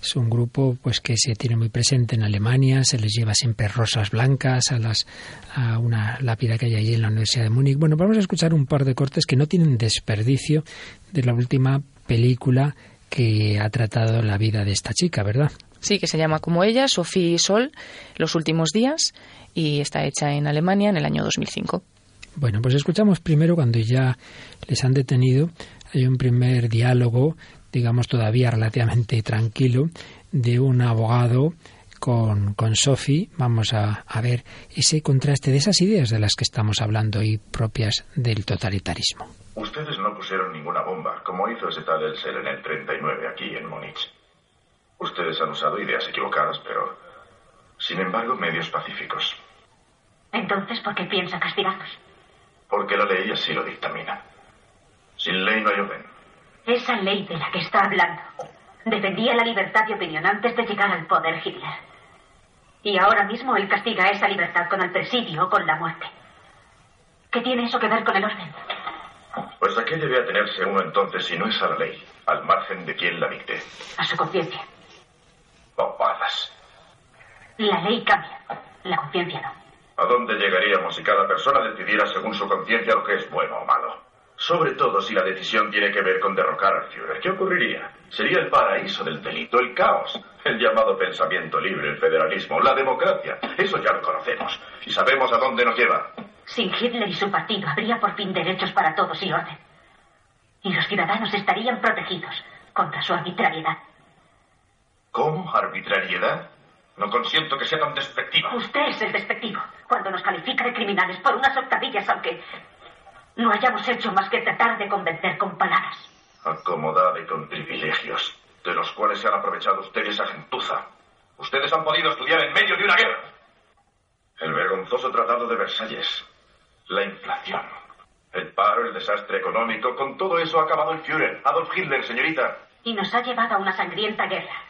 es un grupo pues que se tiene muy presente en Alemania, se les lleva siempre rosas blancas a las a una lápida que hay allí en la Universidad de Múnich. Bueno, vamos a escuchar un par de cortes que no tienen desperdicio de la última película que ha tratado la vida de esta chica, ¿verdad? Sí, que se llama como ella, Sophie Sol, Los últimos días, y está hecha en Alemania en el año 2005. Bueno, pues escuchamos primero cuando ya les han detenido, hay un primer diálogo, digamos todavía relativamente tranquilo, de un abogado con, con Sophie. Vamos a, a ver ese contraste de esas ideas de las que estamos hablando y propias del totalitarismo. Ustedes no pusieron ninguna bomba, como hizo ese tal Elsel en el 39 aquí en Múnich. Ustedes han usado ideas equivocadas, pero, sin embargo, medios pacíficos. Entonces, ¿por qué piensa castigarnos? Porque la ley así lo dictamina. Sin ley no hay orden. Esa ley de la que está hablando defendía la libertad de opinión antes de llegar al poder Hitler. Y ahora mismo él castiga esa libertad con el presidio o con la muerte. ¿Qué tiene eso que ver con el orden? Pues a qué debe atenerse uno entonces si no es a la ley, al margen de quien la dicte. A su conciencia. Bobadas. La ley cambia, la conciencia no. ¿A dónde llegaríamos si cada persona decidiera según su conciencia lo que es bueno o malo? Sobre todo si la decisión tiene que ver con derrocar al Führer. ¿Qué ocurriría? Sería el paraíso del delito, el caos, el llamado pensamiento libre, el federalismo, la democracia. Eso ya lo conocemos y sabemos a dónde nos lleva. Sin Hitler y su partido habría por fin derechos para todos y orden. Y los ciudadanos estarían protegidos contra su arbitrariedad. ¿Cómo? ¿Arbitrariedad? No consiento que sea tan despectiva. Usted es el despectivo cuando nos califica de criminales por unas octavillas, aunque no hayamos hecho más que tratar de convencer con palabras. Acomodada y con privilegios, de los cuales se han aprovechado ustedes a gentuza. Ustedes han podido estudiar en medio de una guerra. El vergonzoso Tratado de Versalles, la inflación, el paro, el desastre económico, con todo eso ha acabado el Führer, Adolf Hitler, señorita. Y nos ha llevado a una sangrienta guerra,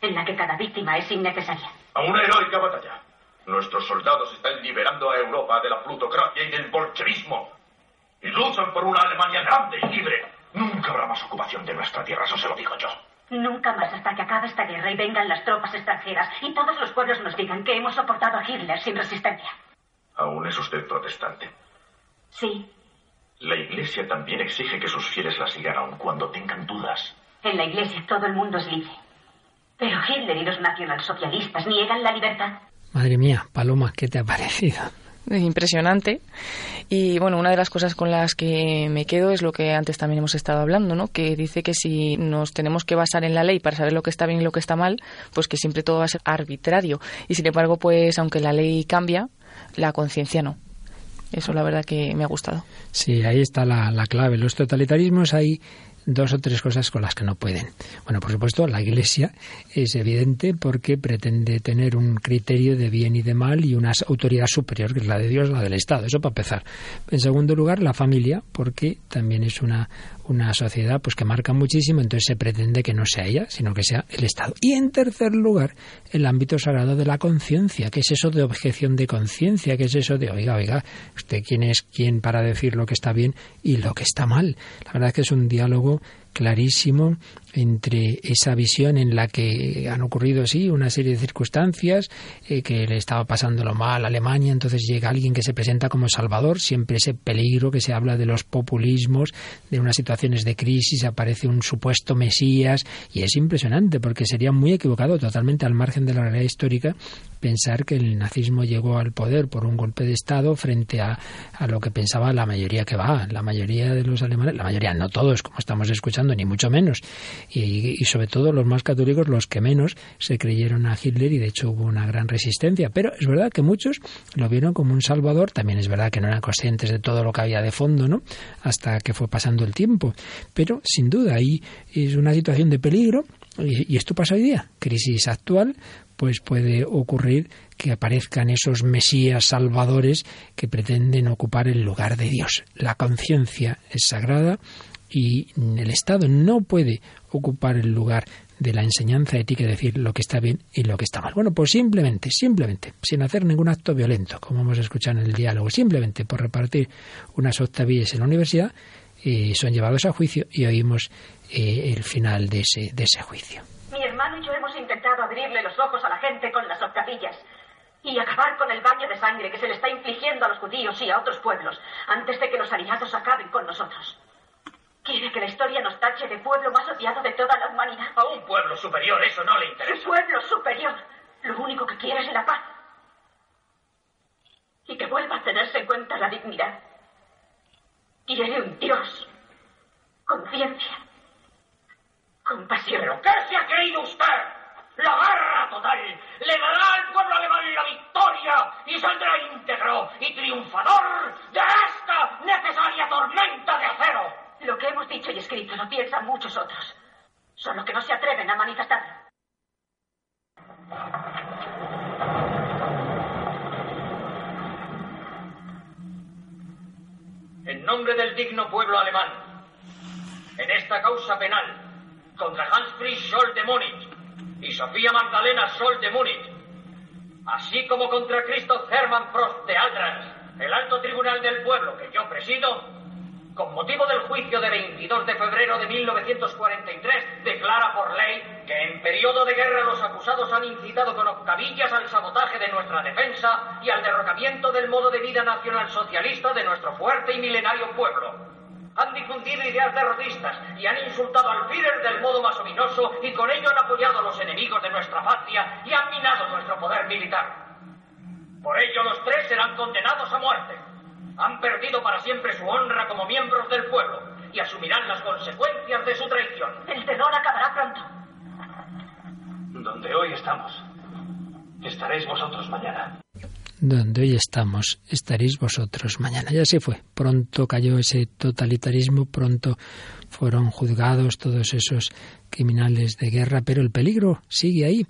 en la que cada víctima es innecesaria. A una heroica batalla. Nuestros soldados están liberando a Europa de la plutocracia y del bolchevismo. Y luchan por una Alemania grande y libre. Nunca habrá más ocupación de nuestra tierra, eso se lo digo yo. Nunca más hasta que acabe esta guerra y vengan las tropas extranjeras y todos los pueblos nos digan que hemos soportado a Hitler sin resistencia. ¿Aún es usted protestante? Sí. La Iglesia también exige que sus fieles la sigan aun cuando tengan dudas. En la Iglesia todo el mundo es libre. Pero Hitler y los nacionalsocialistas niegan la libertad. Madre mía, Paloma, ¿qué te ha parecido? impresionante. Y bueno, una de las cosas con las que me quedo es lo que antes también hemos estado hablando, ¿no? Que dice que si nos tenemos que basar en la ley para saber lo que está bien y lo que está mal, pues que siempre todo va a ser arbitrario. Y sin embargo, pues aunque la ley cambia, la conciencia no. Eso la verdad que me ha gustado. Sí, ahí está la, la clave. Los totalitarismos hay dos o tres cosas con las que no pueden. Bueno, por supuesto, la Iglesia es evidente porque pretende tener un criterio de bien y de mal y una autoridad superior, que es la de Dios, la del Estado. Eso para empezar. En segundo lugar, la familia, porque también es una, una sociedad pues que marca muchísimo, entonces se pretende que no sea ella, sino que sea el Estado. Y en tercer lugar, el ámbito sagrado de la conciencia. ¿Qué es eso de objeción de conciencia? ¿Qué es eso de, oiga, oiga, usted quién es quién para decir lo que está bien y lo que está mal? La verdad es que es un diálogo clarísimo entre esa visión en la que han ocurrido, sí, una serie de circunstancias, eh, que le estaba pasando lo mal a Alemania, entonces llega alguien que se presenta como Salvador, siempre ese peligro que se habla de los populismos, de unas situaciones de crisis, aparece un supuesto Mesías, y es impresionante porque sería muy equivocado, totalmente al margen de la realidad histórica, pensar que el nazismo llegó al poder por un golpe de Estado frente a, a lo que pensaba la mayoría que va, la mayoría de los alemanes, la mayoría, no todos, como estamos escuchando, ni mucho menos, y, sobre todo los más católicos, los que menos se creyeron a Hitler y de hecho hubo una gran resistencia. Pero es verdad que muchos lo vieron como un salvador, también es verdad que no eran conscientes de todo lo que había de fondo, ¿no? Hasta que fue pasando el tiempo. Pero sin duda ahí es una situación de peligro y, y esto pasa hoy día, crisis actual, pues puede ocurrir que aparezcan esos mesías salvadores que pretenden ocupar el lugar de Dios. La conciencia es sagrada, y el Estado no puede ocupar el lugar de la enseñanza ética y decir lo que está bien y lo que está mal. Bueno, pues simplemente, simplemente, sin hacer ningún acto violento, como hemos escuchado en el diálogo, simplemente por repartir unas octavillas en la universidad, eh, son llevados a juicio y oímos eh, el final de ese, de ese juicio. Mi hermano y yo hemos intentado abrirle los ojos a la gente con las octavillas y acabar con el baño de sangre que se le está infligiendo a los judíos y a otros pueblos antes de que los aliados acaben con nosotros. Quiere que la historia nos tache de pueblo más odiado de toda la humanidad. A un pueblo superior eso no le interesa. Un pueblo superior. Lo único que quiere es la paz. Y que vuelva a tenerse en cuenta la dignidad. Quiere un Dios. Conciencia. Compasión. ¿Pero qué se ha creído usted? La guerra total le dará al pueblo alemán la victoria y saldrá íntegro y triunfador de esta necesaria tormenta de acero. Lo que hemos dicho y escrito lo piensan muchos otros. Solo que no se atreven a manifestarlo. En nombre del digno pueblo alemán, en esta causa penal contra Hans Fritz Scholl de Múnich y Sofía Magdalena Scholl de Múnich, así como contra Christoph Hermann Prost de Aldras, el alto tribunal del pueblo que yo presido, con motivo del juicio de 22 de febrero de 1943, declara por ley que en periodo de guerra los acusados han incitado con octavillas al sabotaje de nuestra defensa y al derrocamiento del modo de vida nacional socialista de nuestro fuerte y milenario pueblo. Han difundido ideas derrotistas y han insultado al Führer del modo más ominoso y con ello han apoyado a los enemigos de nuestra patria y han minado nuestro poder militar. Por ello los tres serán condenados a muerte han perdido para siempre su honra como miembros del pueblo y asumirán las consecuencias de su traición. El terror acabará pronto. Donde hoy estamos, estaréis vosotros mañana. Donde hoy estamos, estaréis vosotros mañana. Ya se fue. Pronto cayó ese totalitarismo, pronto fueron juzgados todos esos criminales de guerra, pero el peligro sigue ahí.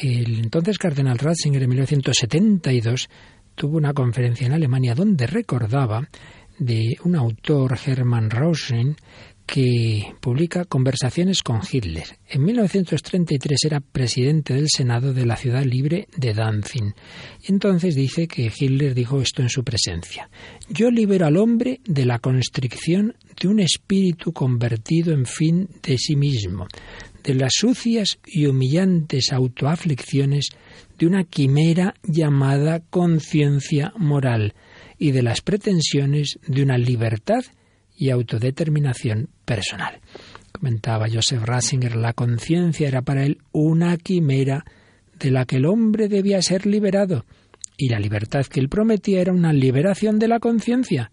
El entonces cardenal Ratzinger en 1972 tuvo una conferencia en Alemania donde recordaba de un autor, Hermann Rauschen, que publica Conversaciones con Hitler. En 1933 era presidente del Senado de la ciudad libre de Danzig. Entonces dice que Hitler dijo esto en su presencia. Yo libero al hombre de la constricción de un espíritu convertido en fin de sí mismo, de las sucias y humillantes autoaflicciones de una quimera llamada conciencia moral y de las pretensiones de una libertad y autodeterminación personal. Comentaba Joseph Ratzinger, la conciencia era para él una quimera de la que el hombre debía ser liberado, y la libertad que él prometía era una liberación de la conciencia.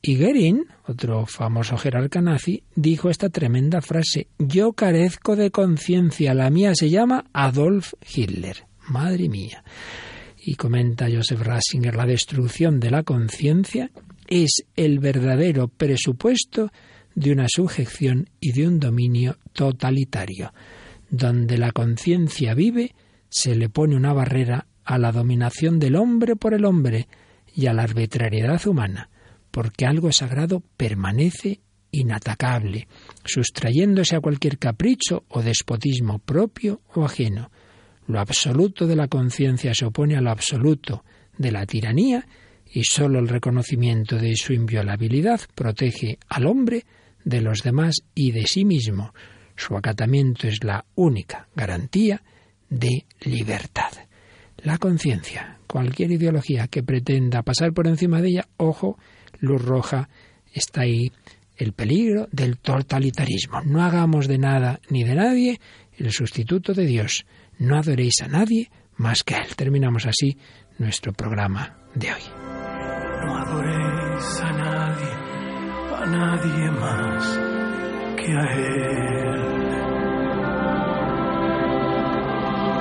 Y Goering, otro famoso jerarca nazi, dijo esta tremenda frase: Yo carezco de conciencia, la mía se llama Adolf Hitler. Madre mía. Y comenta Joseph Ratzinger, la destrucción de la conciencia es el verdadero presupuesto de una sujeción y de un dominio totalitario. Donde la conciencia vive, se le pone una barrera a la dominación del hombre por el hombre y a la arbitrariedad humana, porque algo sagrado permanece inatacable, sustrayéndose a cualquier capricho o despotismo propio o ajeno. Lo absoluto de la conciencia se opone a lo absoluto de la tiranía y sólo el reconocimiento de su inviolabilidad protege al hombre de los demás y de sí mismo. Su acatamiento es la única garantía de libertad. La conciencia, cualquier ideología que pretenda pasar por encima de ella, ojo, luz roja, está ahí el peligro del totalitarismo. No hagamos de nada ni de nadie el sustituto de Dios. No adoréis a nadie más que a Él. Terminamos así nuestro programa de hoy. No adoréis a nadie, a nadie más que a Él.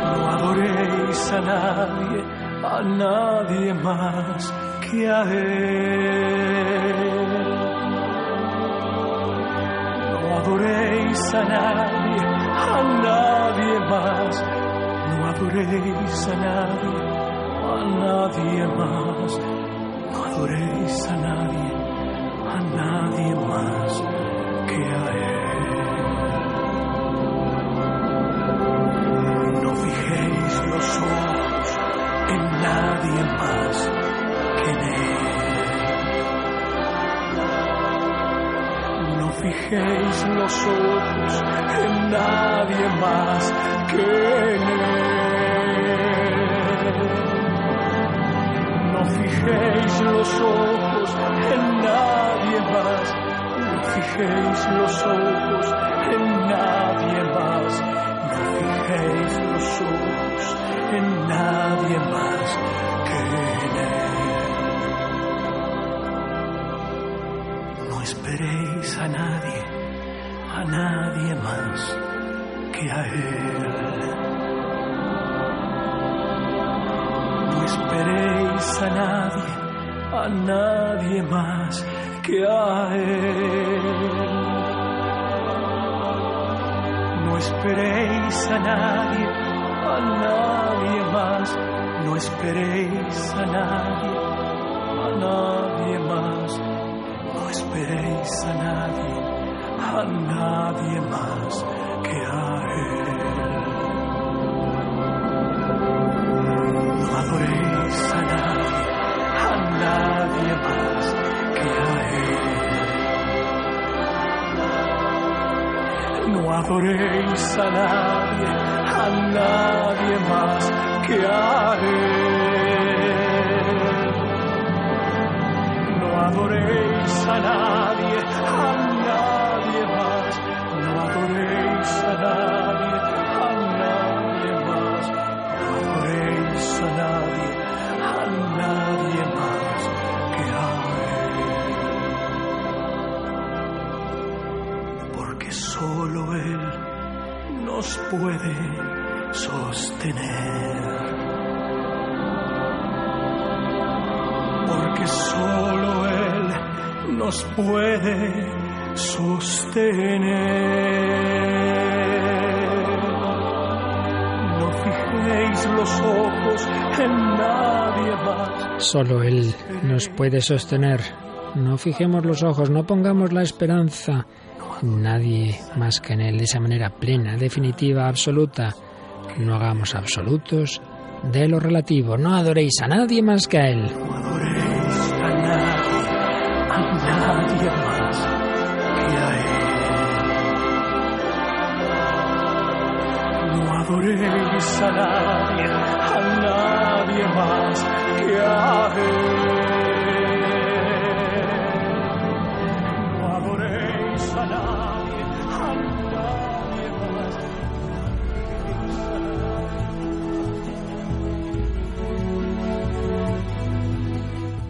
No adoréis a nadie, a nadie más que a Él. No adoréis a nadie, a nadie más. Adoréis a nadie, a nadie más. No adoréis a nadie, a nadie más que a Él. No fijéis los ojos en nadie más que en Él. No fijéis los ojos en nadie más que en Él. Fijéis los ojos en nadie más. No fijéis los ojos en nadie más. No fijéis los ojos en nadie más que en Él. No esperéis a nadie, a nadie más que a Él. A nadie, a nadie más que a Él. No esperéis a nadie, a nadie más. No esperéis a nadie, a nadie más. No esperéis a nadie, a nadie más que a Él. No adoréis nadie más que a. No adoréis a nadie, a nadie más que a Él. No adoréis a nadie nos puede sostener. No fijéis los ojos en nadie más. Solo Él nos puede sostener. No fijemos los ojos, no pongamos la esperanza en nadie más que en Él, de esa manera plena, definitiva, absoluta. No hagamos absolutos de lo relativo, no adoréis a nadie más que a Él. A nadie, a nadie más que a Él. No a nadie, a nadie.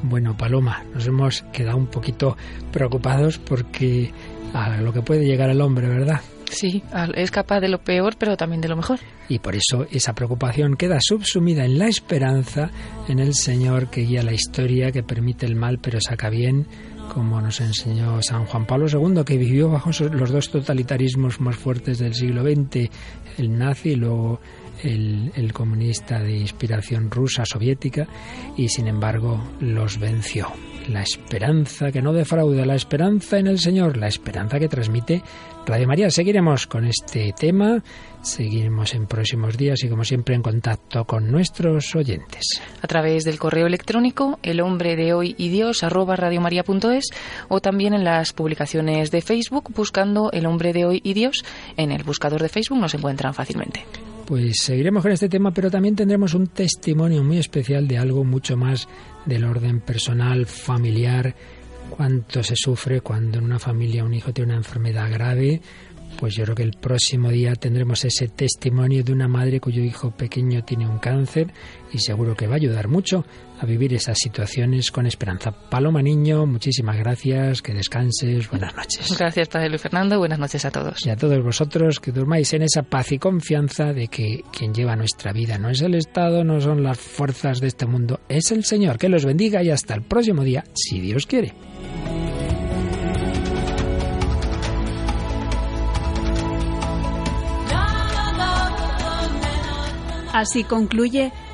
Bueno, Paloma, nos hemos quedado un poquito preocupados porque a lo que puede llegar el hombre, ¿verdad? Sí, es capaz de lo peor, pero también de lo mejor. Y por eso esa preocupación queda subsumida en la esperanza en el Señor que guía la historia, que permite el mal, pero saca bien como nos enseñó San Juan Pablo II, que vivió bajo los dos totalitarismos más fuertes del siglo XX, el nazi y luego el, el, comunista de inspiración rusa soviética, y sin embargo los venció. La esperanza que no defrauda, la esperanza en el Señor, la esperanza que transmite Radio María. Seguiremos con este tema, seguiremos en próximos días y como siempre en contacto con nuestros oyentes. A través del correo electrónico el hombre de hoy y Dios arroba radiomaria.es o también en las publicaciones de Facebook buscando el hombre de hoy y Dios en el buscador de Facebook nos encuentran fácilmente. Pues seguiremos con este tema, pero también tendremos un testimonio muy especial de algo mucho más del orden personal, familiar, cuánto se sufre cuando en una familia un hijo tiene una enfermedad grave. Pues yo creo que el próximo día tendremos ese testimonio de una madre cuyo hijo pequeño tiene un cáncer y seguro que va a ayudar mucho a vivir esas situaciones con esperanza. Paloma Niño, muchísimas gracias, que descanses, buenas noches. Gracias, Padre Luis Fernando, buenas noches a todos. Y a todos vosotros que durmáis en esa paz y confianza de que quien lleva nuestra vida no es el Estado, no son las fuerzas de este mundo, es el Señor. Que los bendiga y hasta el próximo día, si Dios quiere. Así concluye